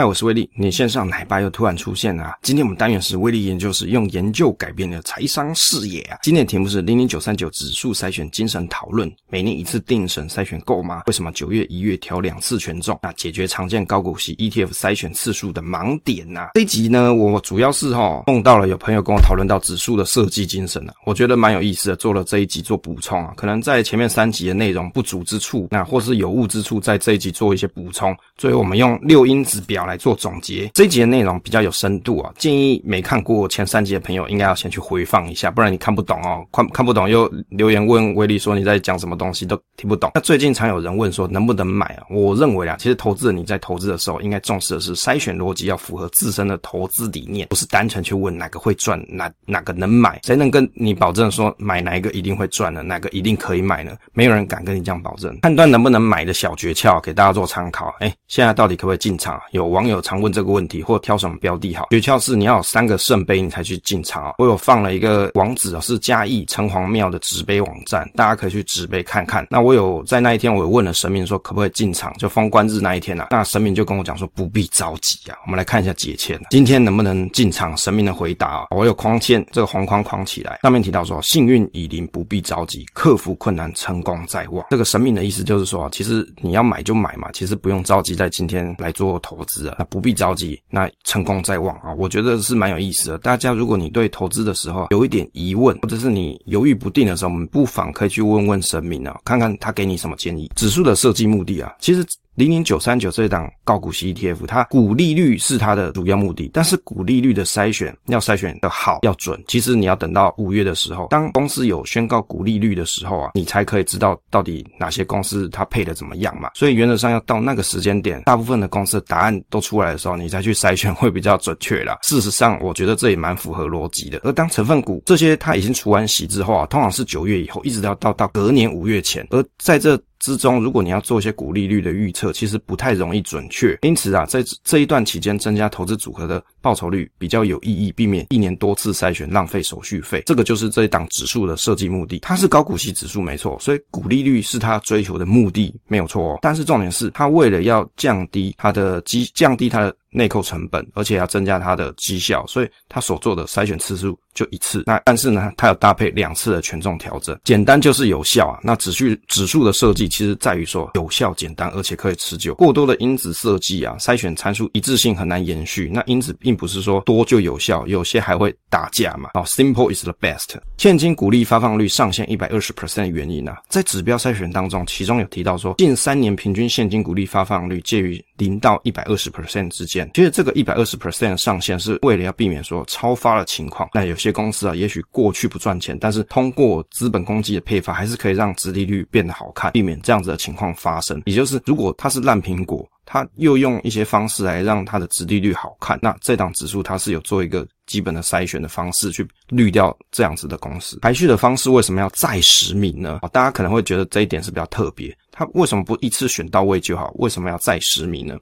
嗨，我是威力。你线上奶爸又突然出现了！今天我们单元是威力研究室，用研究改变的财商视野啊！今天的题目是零零九三九指数筛选精神讨论。每年一次定审筛选够吗？为什么九月一月调两次权重？那解决常见高股息 ETF 筛选次数的盲点呐、这一集呢，我主要是哈碰到了有朋友跟我讨论到指数的设计精神啊，我觉得蛮有意思的，做了这一集做补充啊。可能在前面三集的内容不足之处，那或是有误之处，在这一集做一些补充。最后我们用六因子表来做总结。这一集的内容比较有深度啊，建议没看过前三集的朋友应该要先去回放一下，不然你看不懂哦。看看不懂又留言问威利说你在讲什么东西都听不懂。那最近常有人问说能不能买啊？我认为啊，其实投资人你在投资的时候应该重视的是筛选逻辑要符合自身的投资理念，不是单纯去问哪个会赚，哪哪个能买，谁能跟你保证说买哪一个一定会赚呢？哪个一定可以买呢？没有人敢跟你这样保证。判断能不能买的小诀窍给大家做参考。哎，现在到底可不可以进场？有网友常问这个问题，或挑什么标的好？诀窍是你要有三个圣杯，你才去进场啊。我有放了一个网址啊，是嘉义城隍庙的纸杯网站，大家可以去纸杯看看。那我有在那一天，我有问了神明说可不可以进场，就封关日那一天啊。那神明就跟我讲说不必着急啊。我们来看一下解签，今天能不能进场？神明的回答啊，我有框签，这个红框框起来，上面提到说幸运已临，不必着急，克服困难，成功在望。这个神明的意思就是说，其实你要买就买嘛，其实不用着急在今天来做投资啊，那不必着急，那成功在望啊，我觉得是蛮有意思的。大家如果你对投资的时候有一点疑问，或者是你犹豫不定的时候，我们不妨可以去问问神明啊，看看他给你什么建议。指数的设计目的啊，其实。零零九三九这一档高股息 ETF，它股利率是它的主要目的，但是股利率的筛选要筛选的好要准，其实你要等到五月的时候，当公司有宣告股利率的时候啊，你才可以知道到底哪些公司它配的怎么样嘛。所以原则上要到那个时间点，大部分的公司的答案都出来的时候，你再去筛选 会比较准确啦。事实上，我觉得这也蛮符合逻辑的。而当成分股这些它已经除完息之后啊，通常是九月以后，一直要到到隔年五月前，而在这。之中，如果你要做一些股利率的预测，其实不太容易准确。因此啊，在这一段期间，增加投资组合的报酬率比较有意义，避免一年多次筛选浪费手续费。这个就是这一档指数的设计目的。它是高股息指数没错，所以股利率是它追求的目的没有错哦。但是重点是，它为了要降低它的基，降低它的。内扣成本，而且要增加它的绩效，所以它所做的筛选次数就一次。那但是呢，它有搭配两次的权重调整，简单就是有效啊。那指数指数的设计其实在于说有效、简单，而且可以持久。过多的因子设计啊，筛选参数一致性很难延续。那因子并不是说多就有效，有些还会打架嘛。哦，simple is the best。现金股利发放率上限一百二十 percent 的原因呢、在指标筛选当中，其中有提到说，近三年平均现金股利发放率介于零到一百二十 percent 之间。其实这个一百二十 percent 上限是为了要避免说超发的情况。那有些公司啊，也许过去不赚钱，但是通过资本公积的配发，还是可以让殖利率变得好看，避免这样子的情况发生。也就是如果它是烂苹果，它又用一些方式来让它的殖利率好看，那这档指数它是有做一个基本的筛选的方式去滤掉这样子的公司。排序的方式为什么要再实名呢？大家可能会觉得这一点是比较特别。他为什么不一次选到位就好？为什么要再实名呢？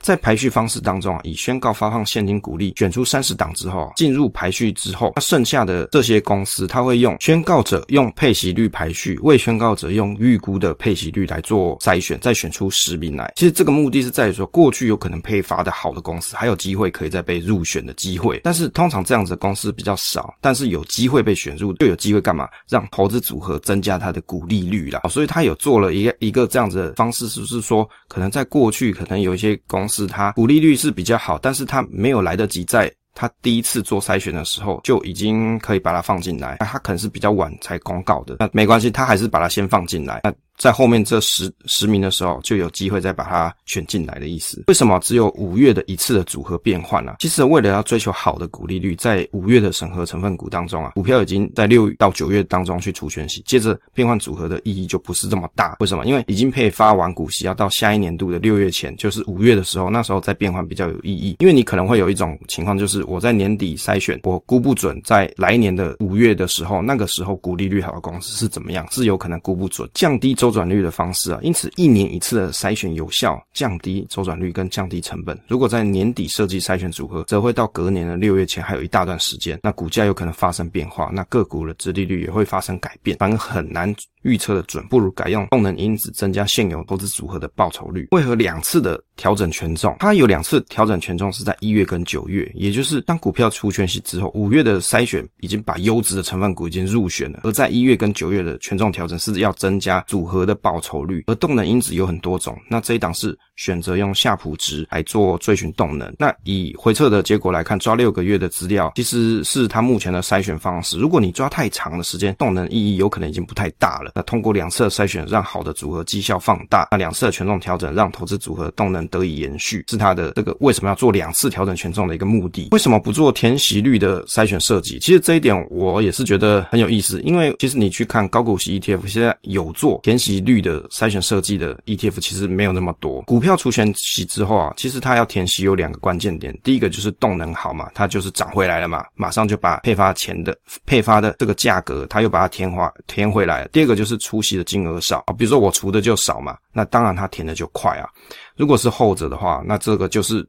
在排序方式当中啊，以宣告发放现金股利选出三十档之后，进入排序之后，那剩下的这些公司，它会用宣告者用配息率排序，未宣告者用预估的配息率来做筛选，再选出实名来。其实这个目的是在于说，过去有可能配发的好的公司，还有机会可以再被入选的机会。但是通常这样子的公司比较少，但是有机会被选入，就有机会干嘛？让投资组合增加它的股利率啦。所以他有做了一个一个这样子的方式，是不是说，可能在过去可能有一些公司。它股利率是比较好，但是它没有来得及在它第一次做筛选的时候就已经可以把它放进来，它可能是比较晚才公告的，那没关系，它还是把它先放进来。在后面这十十名的时候，就有机会再把它选进来的意思。为什么只有五月的一次的组合变换呢、其实为了要追求好的股利率，在五月的审核成分股当中啊，股票已经在六到九月当中去除权息，接着变换组合的意义就不是这么大。为什么？因为已经配发完股息，要到下一年度的六月前，就是五月的时候，那时候再变换比较有意义。因为你可能会有一种情况，就是我在年底筛选，我估不准在来年的五月的时候，那个时候股利率好的公司是怎么样，是有可能估不准，降低周转率的方式啊。因此，一年一次的筛选有效降低周转率跟降低成本。如果在年底设计筛选组合，则会到隔年的六月前还有一大段时间，那股价有可能发生变化，那个股的殖利率也会发生改变，反而很难。预测的准，不如改用动能因子增加现有投资组合的报酬率。为何两次的调整权重？它有两次调整权重是在一月跟九月，也就是当股票出权息之后，五月的筛选已经把优质的成分股已经入选了，而在一月跟九月的权重调整是要增加组合的报酬率。而动能因子有很多种，那这一档是选择用夏普值来做追寻动能。那以回测的结果来看，抓六个月的资料其实是它目前的筛选方式。如果你抓太长的时间，动能意义有可能已经不太大了。那通过两次筛选，让好的组合绩效放大；那两次权重调整，让投资组合动能得以延续，是它的这个为什么要做两次调整权重的一个目的。为什么不做填息率的筛选设计？其实这一点我也是觉得很有意思，因为其实你去看高股息 ETF，现在有做填息率的筛选设计的 ETF，其实没有那么多。股票除权息之后啊，其实它要填息有两个关键点，第一个就是动能好嘛，它就是涨回来了嘛，马上就把配发前的配发的这个价格，它又把它填回填回来了。第二个就是除息的金额少啊，比如说我除的就少嘛，那当然它填的就快啊。如果是后者的话，那这个就是。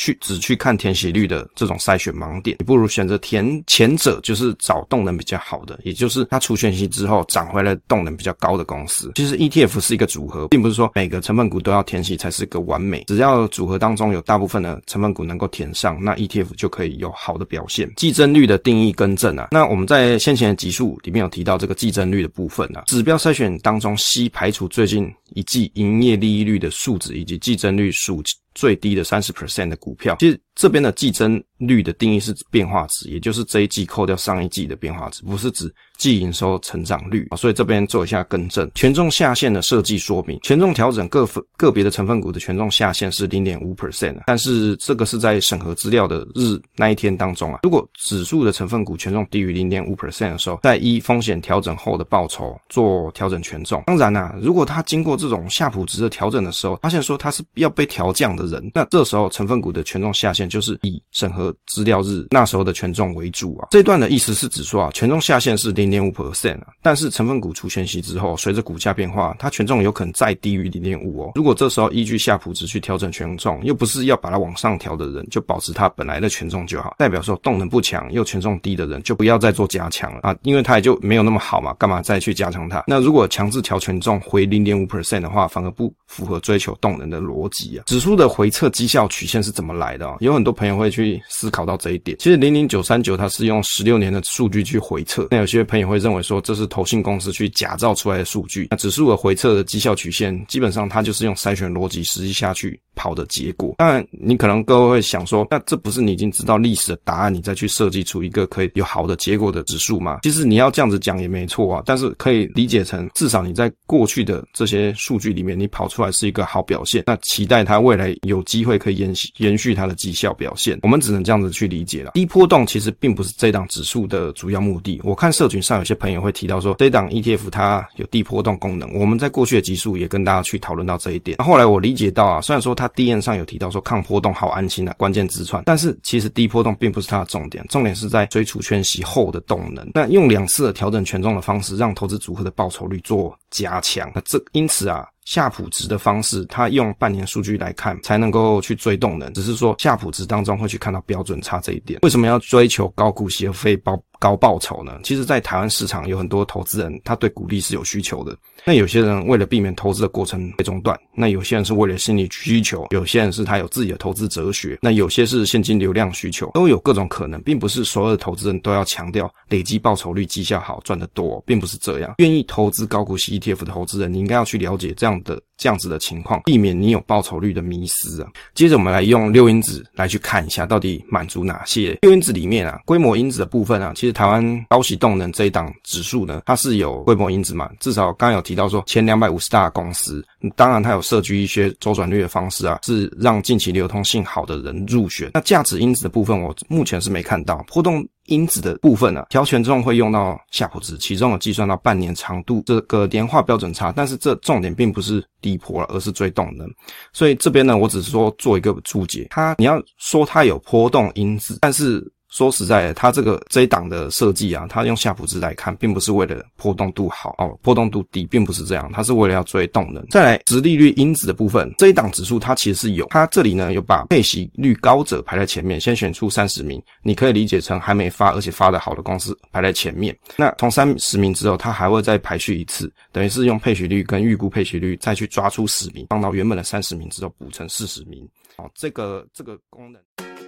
去只去看填息率的这种筛选盲点，你不如选择填前者，就是找动能比较好的，也就是它除权息之后涨回来动能比较高的公司。其实 ETF 是一个组合，并不是说每个成分股都要填息才是个完美。只要组合当中有大部分的成分股能够填上，那 ETF 就可以有好的表现。季增率的定义更正啊，那我们在先前的集数里面有提到这个季增率的部分啊，指标筛选当中，C 排除最近一季营业利益率的数值以及季增率数最低的三十 percent 的股票，其实这边的季增率的定义是指变化值，也就是这一季扣掉上一季的变化值，不是指季营收成长率啊。所以这边做一下更正。权重下限的设计说明，权重调整各分个别的成分股的权重下限是零点五 percent，但是这个是在审核资料的日那一天当中啊。如果指数的成分股权重低于零点五 percent 的时候，在一风险调整后的报酬做调整权重。当然啊，如果它经过这种夏普值的调整的时候，发现说它是要被调降的人，那这时候成分股的权重下限就是以审核资料日那时候的权重为主啊。这段的意思是指说啊，权重下限是零点五 percent 啊，但是成分股除权息之后，随着股价变化，它权重有可能再低于零点五哦。如果这时候依据夏普值去调整权重，又不是要把它往上调的人，就保持它本来的权重就好。代表说动能不强又权重低的人，就不要再做加强了啊，因为它也就没有那么好嘛，干嘛再去加强它？那如果强制调权重回零点五 percent 的话，反而不符合追求动能的逻辑啊。指数的回测绩效曲线是怎么来的啊？有有很多朋友会去思考到这一点。其实零零九三九它是用十六年的数据去回测，那有些朋友会认为说这是投信公司去假造出来的数据。那指数的回测的绩效曲线，基本上它就是用筛选逻辑实际下去跑的结果。当然，你可能各位会想说，那这不是你已经知道历史的答案，你再去设计出一个可以有好的结果的指数吗？其实你要这样子讲也没错啊，但是可以理解成至少你在过去的这些数据里面，你跑出来是一个好表现。那期待它未来有机会可以延续延续它的绩效表现，我们只能这样子去理解了。低波动其实并不是这档指数的主要目的。我看社群上有些朋友会提到说，这档 ETF 它有低波动功能。我们在过去的集数也跟大家去讨论到这一点。后来我理解到啊，虽然说它 D N 上有提到说抗波动好安心啊，关键字串，但是其实低波动并不是它的重点，重点是在追除圈息后的动能。那用两次的调整权重的方式，让投资组合的报酬率做加强。那这因此啊。夏普值的方式，它用半年数据来看才能够去追动能，只是说夏普值当中会去看到标准差这一点。为什么要追求高股息而非高高报酬呢？其实，在台湾市场有很多投资人，他对股利是有需求的。那有些人为了避免投资的过程被中断，那有些人是为了心理需求，有些人是他有自己的投资哲学，那有些是现金流量需求，都有各种可能，并不是所有的投资人都要强调累积报酬率、绩效好、赚得多，并不是这样。愿意投资高股息 ETF 的投资人，你应该要去了解这样的这样子的情况，避免你有报酬率的迷失啊。接着我们来用六因子来去看一下，到底满足哪些六因子里面啊，规模因子的部分啊，其实台湾高息动能这一档指数呢，它是有规模因子嘛，至少刚刚有提到说前两百五十大公司，当然它有设计一些周转率的方式啊，是让近期流通性好的人入选。那价值因子的部分，我目前是没看到波动。因子的部分呢，调权重会用到夏普值，其中有计算到半年长度这个年化标准差，但是这重点并不是波了，而是追动能。所以这边呢，我只是说做一个注解，它你要说它有波动因子，但是。说实在的，它这个这一档的设计啊，它用夏普值来看，并不是为了波动度好哦，波动度低，并不是这样，它是为了要追动能。再来，殖利率因子的部分，这一档指数它其实是有，它这里呢有把配息率高者排在前面，先选出三十名，你可以理解成还没发而且发得好的公司排在前面。那从三十名之后，它还会再排序一次，等于是用配息率跟预估配息率再去抓出十名，放到原本的三十名之后补成四十名。哦，这个这个功能。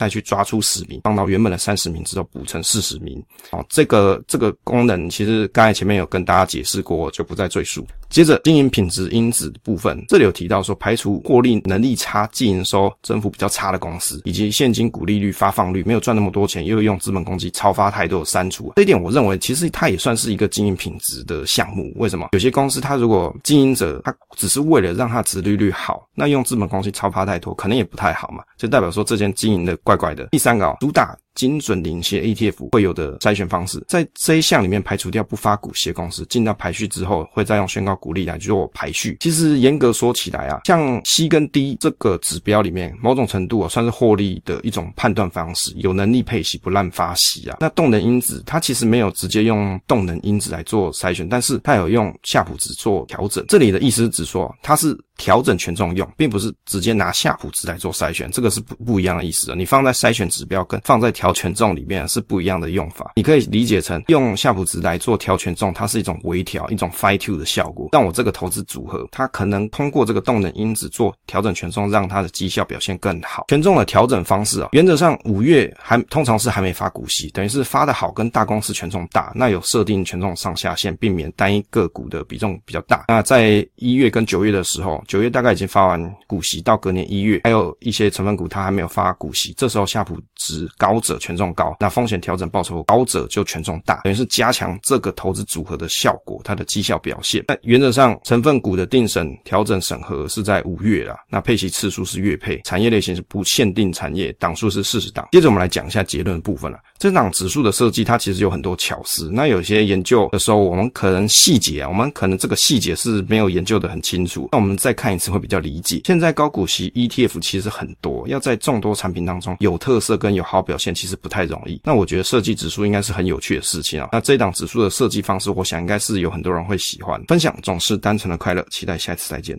再去抓出十名，放到原本的三十名之后补成四十名。哦，这个这个功能其实刚才前面有跟大家解释过，就不再赘述。接着经营品质因子部分，这里有提到说，排除获利能力差、净营收增幅比较差的公司，以及现金股利率发放率没有赚那么多钱，又用资本公积超发太多删除。这一点我认为其实它也算是一个经营品质的项目。为什么？有些公司它如果经营者他只是为了让它殖利率好，那用资本公积超发太多，可能也不太好嘛，就代表说这间经营的怪怪的。第三个啊，主打。精准领先 ETF 会有的筛选方式，在这一项里面排除掉不发股息的公司，进到排序之后，会再用宣告鼓励来做排序。其实严格说起来啊，像 C 跟 D 这个指标里面，某种程度啊算是获利的一种判断方式，有能力配息不滥发息啊。那动能因子它其实没有直接用动能因子来做筛选，但是它有用夏普值做调整。这里的意思是指说它是调整权重用，并不是直接拿夏普值来做筛选，这个是不不一样的意思的。你放在筛选指标跟放在调权重里面是不一样的用法，你可以理解成用夏普值来做调权重，它是一种微调，一种 fine tune 的效果。但我这个投资组合，它可能通过这个动能因子做调整权重，让它的绩效表现更好。权重的调整方式啊，原则上五月还通常是还没发股息，等于是发的好跟大公司权重大，那有设定权重上下限，避免单一个股的比重比较大。那在一月跟九月的时候，九月大概已经发完股息，到隔年一月还有一些成分股它还没有发股息，这时候夏普值高者权重高，那风险调整报酬高者就权重大，等于是加强这个投资组合的效果，它的绩效表现。那原则上，成分股的定审调整审核是在五月啦，那配息次数是月配，产业类型是不限定产业，档数是四十档。接着我们来讲一下结论部分了。这档指数的设计，它其实有很多巧思。那有些研究的时候，我们可能细节啊，我们可能这个细节是没有研究的很清楚。那我们再看一次会比较理解。现在高股息 ETF 其实很多，要在众多产品当中有特色跟有好表现，其实不太容易。那我觉得设计指数应该是很有趣的事情啊。那这档指数的设计方式，我想应该是有很多人会喜欢。分享总是单纯的快乐，期待下一次再见。